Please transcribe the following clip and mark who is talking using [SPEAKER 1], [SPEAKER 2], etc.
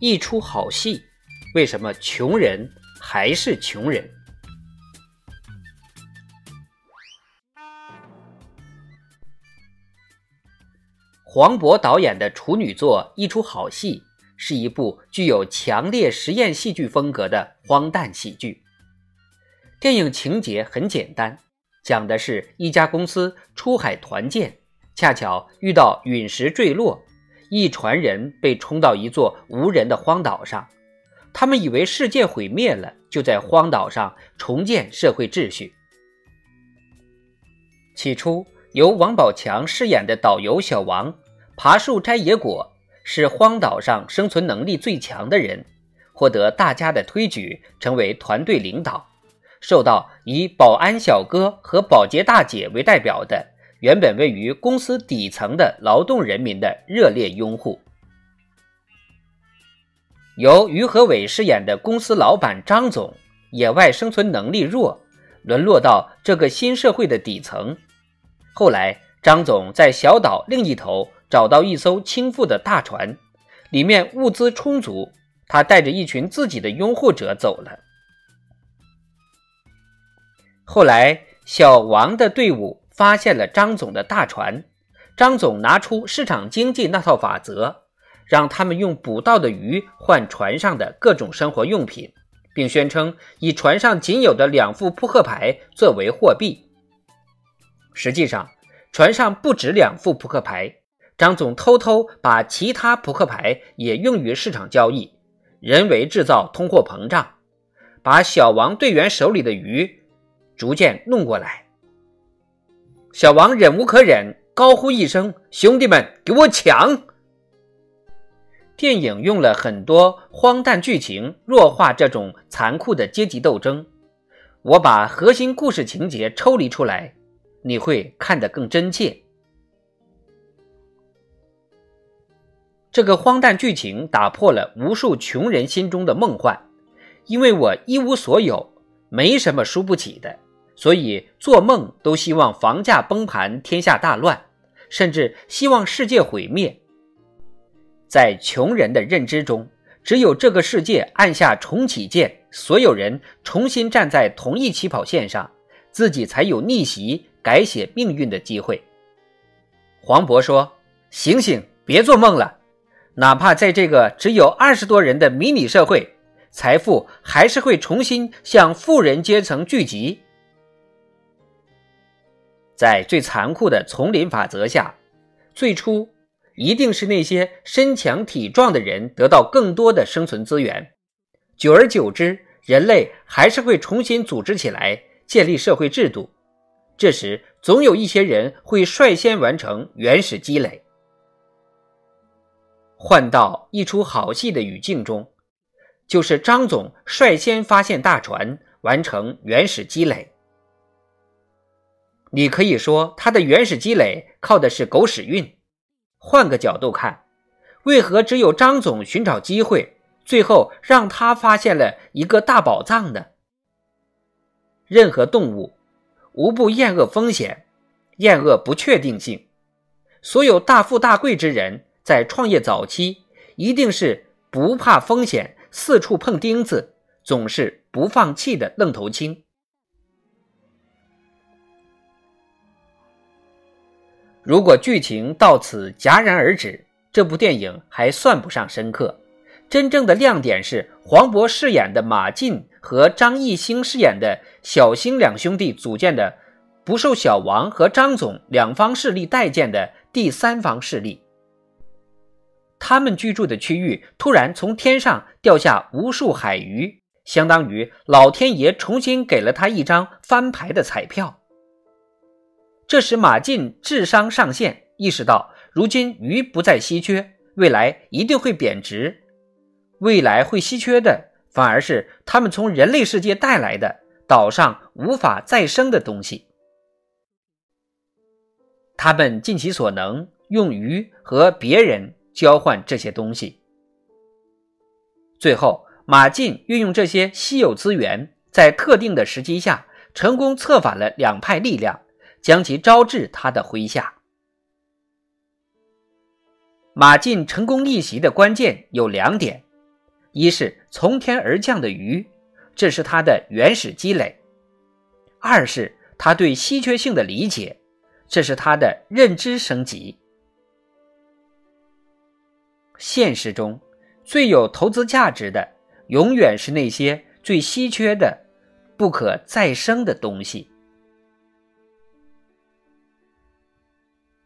[SPEAKER 1] 一出好戏。为什么穷人还是穷人？黄渤导演的处女作《一出好戏》是一部具有强烈实验戏剧风格的荒诞喜剧。电影情节很简单，讲的是一家公司出海团建，恰巧遇到陨石坠落，一船人被冲到一座无人的荒岛上。他们以为世界毁灭了，就在荒岛上重建社会秩序。起初，由王宝强饰演的导游小王爬树摘野果，是荒岛上生存能力最强的人，获得大家的推举，成为团队领导，受到以保安小哥和保洁大姐为代表的原本位于公司底层的劳动人民的热烈拥护。由于和伟饰演的公司老板张总，野外生存能力弱，沦落到这个新社会的底层。后来，张总在小岛另一头找到一艘倾覆的大船，里面物资充足，他带着一群自己的拥护者走了。后来，小王的队伍发现了张总的大船，张总拿出市场经济那套法则。让他们用捕到的鱼换船上的各种生活用品，并宣称以船上仅有的两副扑克牌作为货币。实际上，船上不止两副扑克牌。张总偷偷把其他扑克牌也用于市场交易，人为制造通货膨胀，把小王队员手里的鱼逐渐弄过来。小王忍无可忍，高呼一声：“兄弟们，给我抢！”电影用了很多荒诞剧情弱化这种残酷的阶级斗争。我把核心故事情节抽离出来，你会看得更真切。这个荒诞剧情打破了无数穷人心中的梦幻。因为我一无所有，没什么输不起的，所以做梦都希望房价崩盘、天下大乱，甚至希望世界毁灭。在穷人的认知中，只有这个世界按下重启键，所有人重新站在同一起跑线上，自己才有逆袭、改写命运的机会。黄渤说：“醒醒，别做梦了！哪怕在这个只有二十多人的迷你社会，财富还是会重新向富人阶层聚集。在最残酷的丛林法则下，最初。”一定是那些身强体壮的人得到更多的生存资源，久而久之，人类还是会重新组织起来，建立社会制度。这时，总有一些人会率先完成原始积累。换到一出好戏的语境中，就是张总率先发现大船，完成原始积累。你可以说，他的原始积累靠的是狗屎运。换个角度看，为何只有张总寻找机会，最后让他发现了一个大宝藏呢？任何动物无不厌恶风险，厌恶不确定性。所有大富大贵之人在创业早期，一定是不怕风险、四处碰钉子、总是不放弃的愣头青。如果剧情到此戛然而止，这部电影还算不上深刻。真正的亮点是黄渤饰演的马进和张艺兴饰演的小兴两兄弟组建的不受小王和张总两方势力待见的第三方势力。他们居住的区域突然从天上掉下无数海鱼，相当于老天爷重新给了他一张翻牌的彩票。这使马进智商上线，意识到如今鱼不再稀缺，未来一定会贬值。未来会稀缺的，反而是他们从人类世界带来的岛上无法再生的东西。他们尽其所能，用鱼和别人交换这些东西。最后，马进运用这些稀有资源，在特定的时机下，成功策反了两派力量，将其招至他的麾下。马进成功逆袭的关键有两点。一是从天而降的鱼，这是他的原始积累；二是他对稀缺性的理解，这是他的认知升级。现实中，最有投资价值的，永远是那些最稀缺的、不可再生的东西。